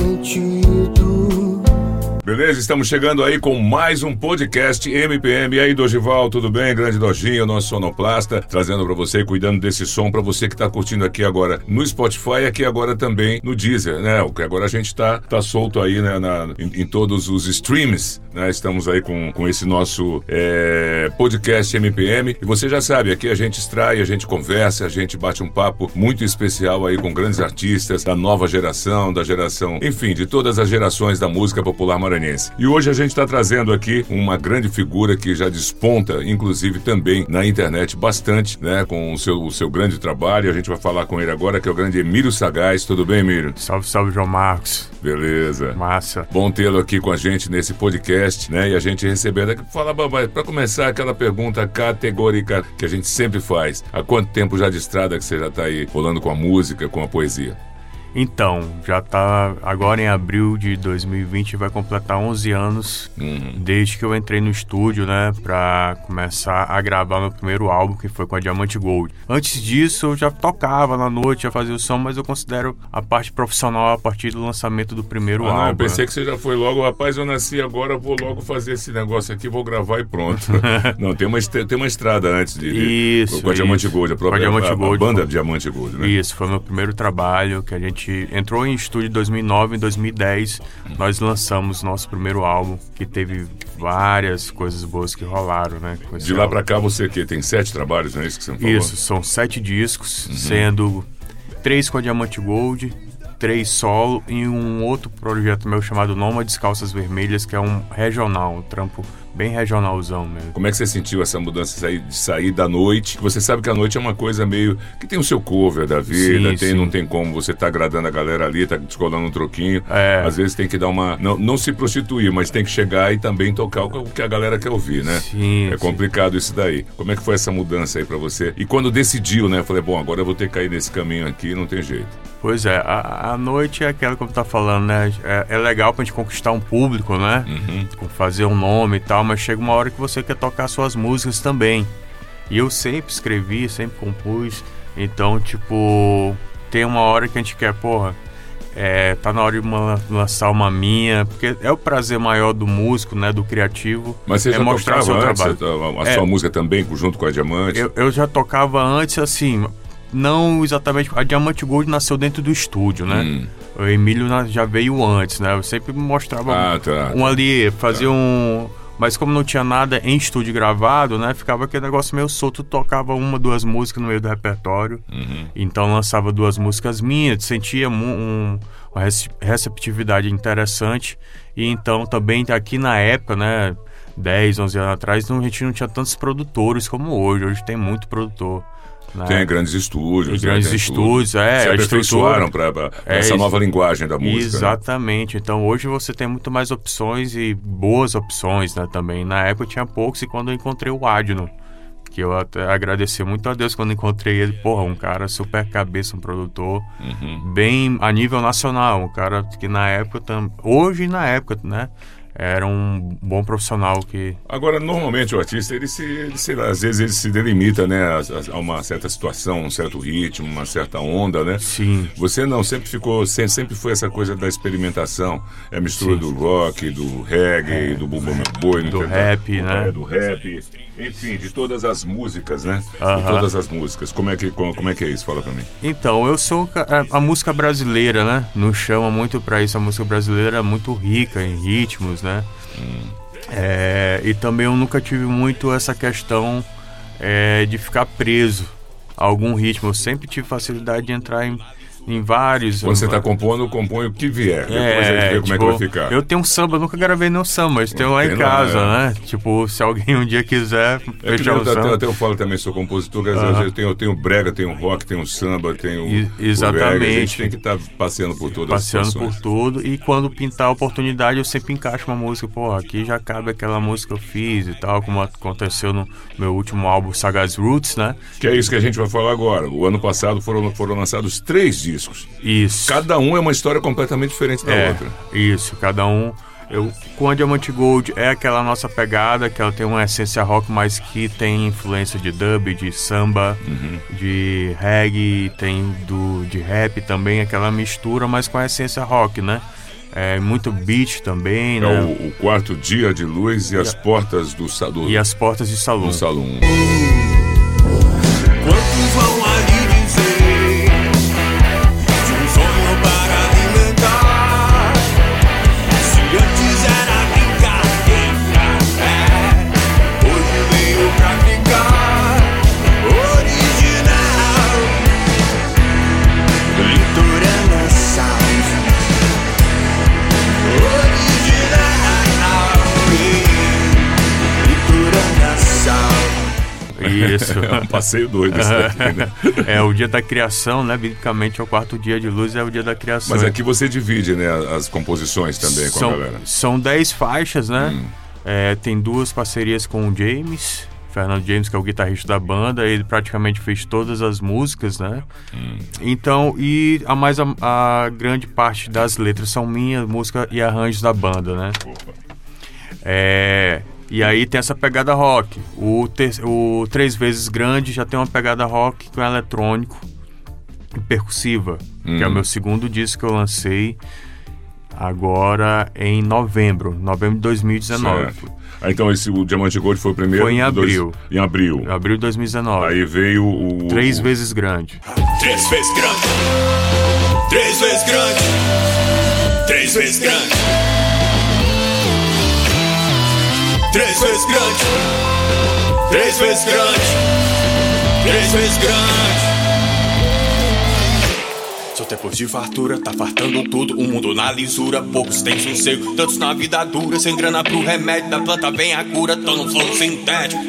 Não faz sentido. Beleza, estamos chegando aí com mais um podcast MPM. E aí, Dogival, tudo bem? Grande Dojinho, nosso sonoplasta, trazendo para você, cuidando desse som para você que tá curtindo aqui agora no Spotify e aqui agora também no Deezer, né? O que agora a gente tá, tá solto aí né, na, em, em todos os streams, né? Estamos aí com, com esse nosso é, podcast MPM. E você já sabe, aqui a gente extrai, a gente conversa, a gente bate um papo muito especial aí com grandes artistas da nova geração, da geração, enfim, de todas as gerações da música popular maranhense. E hoje a gente está trazendo aqui uma grande figura que já desponta, inclusive também na internet bastante, né? Com o seu, o seu grande trabalho. A gente vai falar com ele agora, que é o grande Emílio Sagaz. Tudo bem, Emílio? Salve, salve, João Marcos. Beleza. Massa. Bom tê-lo aqui com a gente nesse podcast, né? E a gente recebendo aqui. Fala, Babai, para começar aquela pergunta categórica que a gente sempre faz. Há quanto tempo já de estrada que você já está aí rolando com a música, com a poesia? Então, já tá agora em abril de 2020 vai completar 11 anos Uhum. desde que eu entrei no estúdio, né, pra começar a gravar meu primeiro álbum, que foi com a Diamante Gold. Antes disso, eu já tocava na noite, já fazia o som, mas eu considero a parte profissional a partir do lançamento do primeiro Ah, não, álbum. eu pensei né? que você já foi logo, rapaz, eu nasci agora, vou logo fazer esse negócio aqui, vou gravar e pronto. não, tem uma, tem uma estrada antes de. Isso, Com a Diamante isso. Gold, a própria a Diamante a- a Gold, banda foi- Diamante Gold, né? Isso, foi meu primeiro trabalho que a gente entrou em estúdio em 2009, em 2010 nós lançamos nosso primeiro álbum que teve várias coisas boas que rolaram, né? De lá pra cá você que tem sete trabalhos, não é isso que você falou? Isso, são sete discos, Uhum. sendo três com a Diamante Gold, três solo e um outro projeto meu chamado Nômades Calças Vermelhas, que é um regional, um trampo bem regionalzão mesmo. Como é que você sentiu essa mudança de sair, da noite? Você sabe que a noite é uma coisa meio. que tem o seu cover da vida, Sim, tem, sim. não tem como você tá agradando a galera ali, tá descolando um troquinho. É. Às vezes tem que dar uma. Não, não se prostituir, mas tem que chegar e também tocar o que a galera quer ouvir, né? Sim, É sim. complicado isso daí. Como é que foi essa mudança aí pra você? E quando decidiu, né? Eu falei, bom, agora eu vou ter que cair nesse caminho aqui, não tem jeito. Pois é, a, a noite é aquela como tá falando, né? É, é legal pra gente conquistar um público, né? Uhum. Fazer um nome e tal, mas chega uma hora que você quer tocar suas músicas também. E eu sempre escrevi, sempre compus. Então, tipo, tem uma hora que a gente quer, porra, é, tá na hora de uma- lançar uma minha, porque é o prazer maior do músico, né? Do criativo. Mas você é já mostrar tocava seu antes trabalho. a, a É. sua música também, junto com a Diamante? Eu, eu já tocava antes, assim, não exatamente. A Diamante Gold nasceu dentro do estúdio, né? Hum. O Emílio já veio antes, né? Eu sempre mostrava Ah, tá. um ali, fazia um. Mas como não tinha nada em estúdio gravado, né? Ficava aquele negócio meio solto, tocava uma, duas músicas no meio do repertório. Uhum. Então lançava duas músicas minhas, sentia mu- um- uma rece- receptividade interessante. E então também aqui na época, né? 10, 11 anos atrás, não- a gente não tinha tantos produtores como hoje. Hoje tem muito produtor. Né? Tem grandes estúdios. Tem né? grandes estúdios, tudo. é, Se aperfeiçoaram para É, essa nova linguagem da música. né? Exatamente. Então hoje você tem muito mais opções e boas opções, né, também. Na época tinha poucos e quando eu encontrei o Adno, que eu até agradeci muito a Deus quando encontrei ele, porra, um cara super cabeça, um produtor Uhum. bem a nível nacional, um cara que na época hoje na época, né, era um bom profissional que Agora, normalmente o artista, ele se, ele se- às vezes ele se delimita, né, a, a uma certa situação, um certo ritmo, uma certa onda, né? sim, Você não, sempre ficou, sempre, sempre foi essa coisa da experimentação, é a mistura do rock, do reggae, do bumbo boi, Do tem- rap, é, né? do rap, enfim, de todas as músicas, né? De todas as músicas. Como é que como, como é que é isso? Fala pra mim. Então, eu sou a, a música brasileira, né? Nos chama muito pra isso. A música brasileira é muito rica em ritmos, né? É, e também eu nunca tive muito essa questão é, de ficar preso a algum ritmo. Eu sempre tive facilidade de entrar em em vários. Quando você tá compondo, compõe o que vier. Depois a gente vê como é que vai ficar. tipo, Eu tenho um samba, nunca gravei nenhum samba, mas tenho lá em casa, é. né? Tipo, se alguém um dia quiser É fechar eu, um até, samba. até eu falo também, sou compositor, quer dizer, eu tenho, eu tenho brega, tenho rock, tenho samba, tenho. O exatamente. a gente tem que estar passeando por todas passeando as por tudo e quando pintar a oportunidade eu sempre encaixo uma música, pô, aqui já cabe aquela música que eu fiz e tal, como aconteceu no meu último álbum Sagaz Roots, né? Que é isso que a gente vai falar agora. O ano passado foram, foram lançados três discos. Isso. Cada um é uma história completamente diferente da é, outra. Isso, cada um. Eu, com a Diamante Gold é aquela nossa pegada, que ela tem uma essência rock, mas que tem influência de dub, de samba, Uhum. de reggae, tem do de rap também, aquela mistura, mas com a essência rock, né? É muito beat também, É né? o, o quarto dia de luz e as portas do, sa- do, E as portas de salão. do salão. É um passeio doido esse daqui, né? é o dia da criação, né? Biblicamente é o quarto dia de luz, é o dia da criação. Mas aqui você divide, né, as composições também com são, a galera. São 10 faixas, né? Hum. É, tem duas parcerias com o James. Fernando James, que é o guitarrista da banda, ele praticamente fez todas as músicas, né? Hum. Então, e a mais a, a grande parte das letras são minhas, música e arranjos da banda, né? É, e aí tem essa pegada rock. O, ter- o Três Vezes Grande já tem uma pegada rock com eletrônico e percussiva, que é o Hum. meu segundo disco que eu lancei agora em novembro, novembro de 2019. Certo. Ah, então esse, o Diamante Gold foi o primeiro? Foi em dois- abril. em abril. Abril de 2019. Aí veio o... Três o- vezes grande. Três vezes grande, três vezes grande, três vezes grande, três vezes grande, três vezes grande, três vezes grande. Só tempos de fartura, tá fartando tudo, o mundo na lisura, poucos têm sossego, tantos na vida dura, sem grana pro remédio, da planta vem a cura, tão no flow sintético,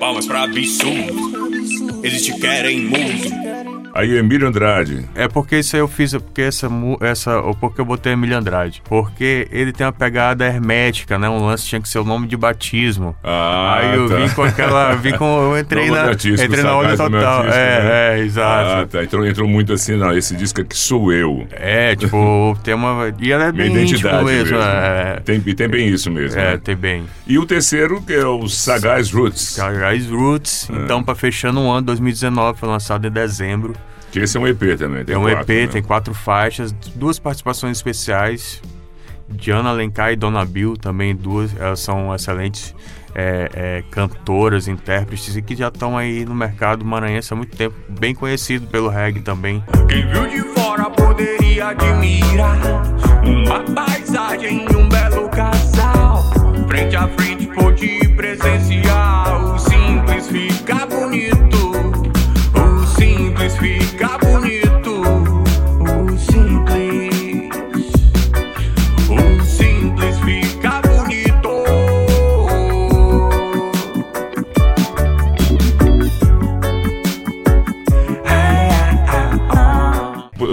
palmas pra absurdo, eles te querem mudo. Aí Emílio Andrade. É porque isso aí eu fiz, é porque essa, essa, porque eu botei Emílio Andrade. Porque ele tem uma pegada hermética, né? Um lance tinha que ser o nome de batismo. Ah, aí eu tá. vim com aquela, vim com, eu entrei na, artístico, entrei na onda sagaz total. artístico, é, né? é, exato. Ah, tá. Entrou, entrou muito assim, não, esse disco aqui sou eu. É, tipo, tem uma, e ela é bem íntimo identidade mesmo. mesmo. É, Tem, e tem bem isso mesmo. é, né? tem bem. E o terceiro, que é o Sagaz Roots. Guys Roots, É. então, pra fechando o ano 2019, foi lançado em dezembro. Que esse é um EP também. Tem É um quatro, EP, né? tem quatro faixas, duas participações especiais. Diana Alencar e Dona Bill também, duas, elas são excelentes é, é, cantoras, intérpretes e que já estão aí no mercado maranhense há muito tempo, bem conhecido pelo reggae também. Quem viu de fora poderia admirar uma paisagem e um belo casal. Frente a frente pôde presenciar o simples fica bonito.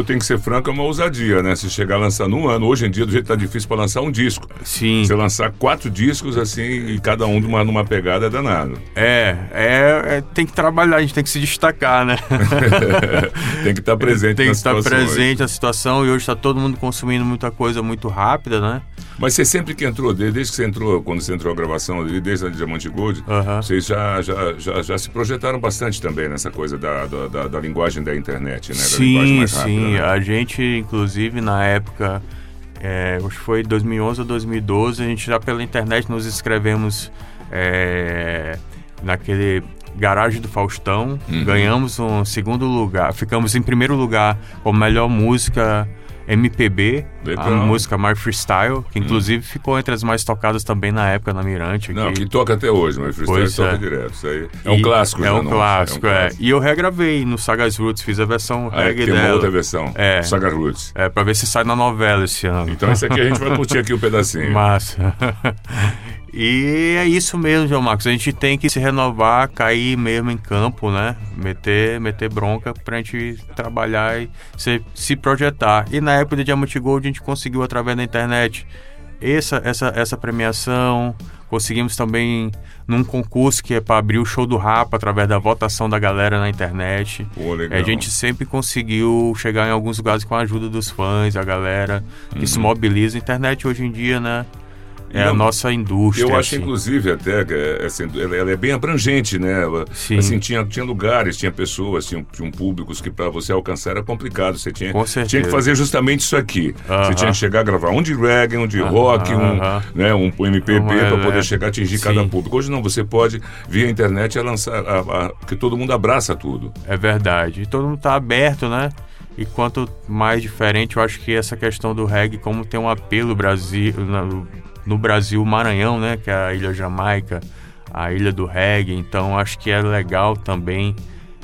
Tenho que ser franco, é uma ousadia, né? Se chegar a lançar num ano, hoje em dia, do jeito que tá difícil pra lançar um disco. Sim, Você lançar quatro discos assim, e cada um numa, numa pegada é danado. é, é, é, tem que trabalhar, a gente tem que se destacar, né? tem que estar presente tem que estar situações. presente na situação e hoje está todo mundo consumindo muita coisa muito rápida, né? Mas você sempre que entrou, desde que você entrou, quando você entrou a gravação, ali, desde a Diamante Gold, vocês já, já, já, já se projetaram bastante também nessa coisa da, da, da- da linguagem da internet, né? Da linguagem Sim, mais rápida, sim. né? A gente, inclusive, na época, é, acho que foi 2011 ou 2012, a gente já pela internet nos inscrevemos é, naquele Garagem do Faustão, Uhum. ganhamos um segundo lugar, ficamos em primeiro lugar com melhor música MPB, Legal. a música My Freestyle, que inclusive ficou entre as mais tocadas também na época na Mirante. Não, que toca até hoje, mas freestyle Pois toca é. direto. Isso aí é um E- clássico, É um não? clássico, um é. clássico. E eu regravei no Sagas Roots, fiz a versão Ah, é, reggae tem uma dela. outra versão. É. Saga Roots. É, pra ver se sai na novela esse ano. Então esse aqui a gente vai curtir aqui um pedacinho. Massa. E é isso mesmo, João Marcos. A gente tem que se renovar, cair mesmo em campo, né? Meter, meter bronca pra gente trabalhar e se, se projetar. E na época do Diamante Gold a gente conseguiu através da internet essa, essa, essa premiação. Conseguimos também num concurso que é para abrir o show do Rapa através da votação da galera na internet. Pô. A gente sempre conseguiu chegar em alguns lugares com a ajuda dos fãs, a galera que Uhum. se mobiliza. A internet hoje em dia, né? É Não, a nossa indústria. Eu acho, assim. inclusive, até que é, assim, ela, ela é bem abrangente, né? Ela, Sim. Assim, tinha, tinha lugares, tinha pessoas, tinha, tinha públicos que para você alcançar era complicado. Você tinha, tinha que fazer justamente isso aqui. Você Aham. tinha que chegar a gravar um de reggae, um de rock, um, aham. né, um MPB para poder é. chegar a atingir Sim. cada público. Hoje não, você pode, via internet, a lançar, a, a, que todo mundo abraça tudo. É verdade. E todo mundo tá aberto, né? E quanto mais diferente, eu acho que essa questão do reggae, como tem um apelo Brasil, no, no Brasil, Maranhão, né? Que é a Ilha Jamaica, a ilha do reggae. Então, acho que é legal também.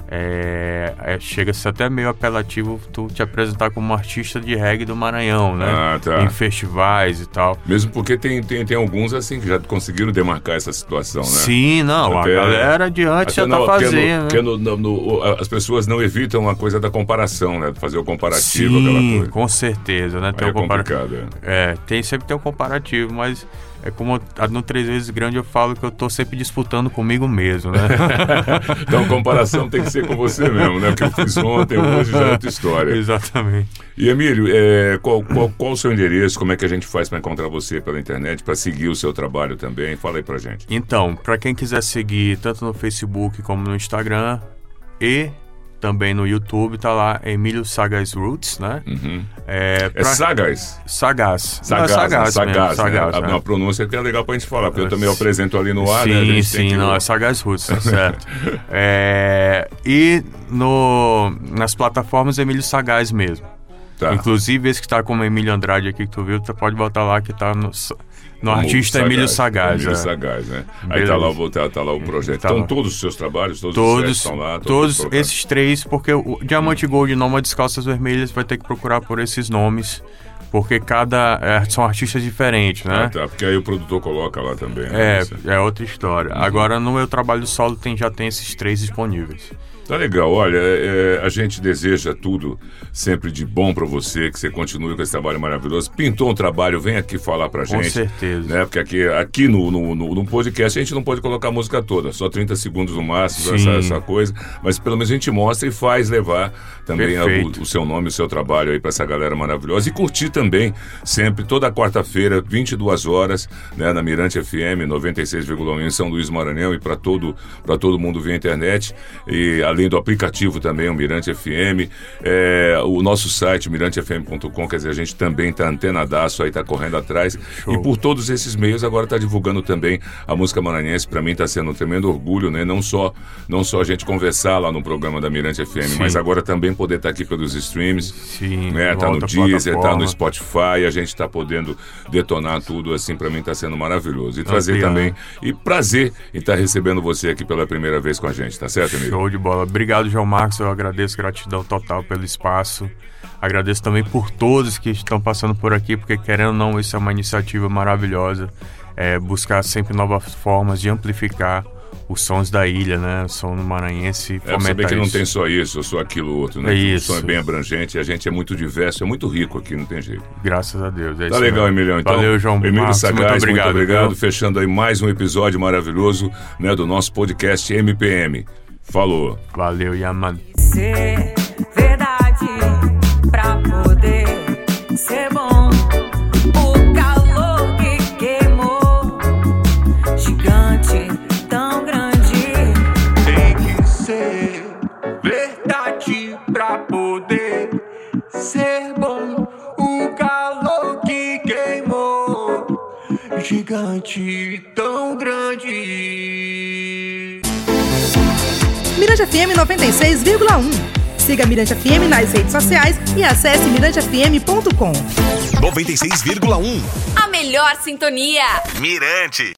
É, é, chega a ser até meio apelativo tu te apresentar como artista de reggae do Maranhão, né? Ah, tá. Em festivais e tal. Mesmo porque tem, tem, tem alguns assim que já conseguiram demarcar essa situação, né? Sim, não, Até- a galera de antes Até já tá não, porque no- fazendo. né? no- no- as pessoas não evitam a coisa da comparação, né? Fazer o comparativo, aquela Sim, coisa. com certeza, né? Tem é um compara- complicado, é. É, tem, sempre tem um comparativo, mas é como no Três Vezes Grande eu falo que eu tô sempre disputando comigo mesmo, né? Então a comparação tem que ser com você mesmo, né? O que eu fiz ontem, hoje já é outra história. Exatamente. E Emílio, é, qual, qual, qual o seu endereço? Como é que a gente faz para encontrar você pela internet, para seguir o seu trabalho também? Fala aí pra gente. Então, pra quem quiser seguir tanto no Facebook como no Instagram e também no YouTube, tá lá Emílio Sagas Roots, né? É, É pra- Sagaz. Sagaz. Não, é Sagaz, né? mesmo, Sagaz, né? Sagaz, A- né? Uma pronúncia que é legal pra gente falar, porque eu também apresento ali no ar, sim, né? Gente tem sim, que- não, é Sagaz Roots, tá certo. É, e no, nas plataformas Emílio Sagaz mesmo. Tá. Inclusive esse que tá como Emílio Andrade aqui que tu viu, tu pode botar lá que tá no, no artista Emílio Sagaz. Emílio é. Sagaz, né? Aí Beleza. tá lá, o- tá, tá lá o projeto. Tá então lá. todos os seus trabalhos, todos, os Todos, sets estão lá. todos colocados. esses três, porque o Diamante Gold e Nômades Calças Vermelhas vai ter que procurar por esses nomes, porque cada é, são artistas diferentes, né? Ah, tá, porque aí o produtor coloca lá também. né? É, é outra história. Uhum. Agora no meu trabalho solo tem, já tem esses três disponíveis. Tá legal, olha, é, a gente deseja tudo sempre de bom pra você, que você continue com esse trabalho maravilhoso. Pintou um trabalho, vem aqui falar pra Com gente. certeza. Né? Porque aqui, aqui no, no, no, no podcast a gente não pode colocar a música toda, só 30 segundos no máximo, essa, essa coisa. Mas pelo menos a gente mostra e faz levar também a- o, o seu nome, o seu trabalho aí pra essa galera maravilhosa. E curtir também, sempre, toda quarta-feira, 22 horas, né, na Mirante FM 96,1 em São Luís Maranhão e para todo, pra todo mundo via internet. E além do aplicativo também, o Mirante FM, é, o nosso site, mirantefm.com, quer dizer, a gente também tá antenadaço aí, tá correndo atrás. E por todos esses meios, agora tá divulgando também a música maranhense. Para mim tá sendo um tremendo orgulho, né? Não só, não só a gente conversar lá no programa da Mirante FM, Sim. mas agora também poder estar aqui pelos streams. Sim, Né? Tá no Deezer, tá no Spotify, a gente tá podendo detonar tudo, assim, para mim tá sendo maravilhoso. E trazer também, e prazer em estar recebendo você aqui pela primeira vez com a gente, tá certo, amigo? Show de bola. Obrigado, João Marcos. Eu agradeço, gratidão total pelo espaço. Agradeço também por todos que estão passando por aqui, porque querendo ou não, isso é uma iniciativa maravilhosa. É buscar sempre novas formas de amplificar os sons da ilha, né? O som maranhense. É, você fomentar vê que não isso. tem só isso, ou só aquilo outro, né? É isso. O som é bem abrangente, a gente é muito diverso, é muito rico aqui, não tem jeito. Graças a Deus. É Tá isso legal, mesmo. Emiliano. Então, Valeu, João Emílio Marcos. Sagaz, muito obrigado. muito obrigado. viu? Fechando aí mais um episódio maravilhoso né, do nosso podcast MPM. Falou. Valeu, Yaman. Gigante tão grande. Mirante FM 96,1. Siga Mirante FM nas redes sociais e acesse mirantefm.com. 96,1. A melhor sintonia. Mirante.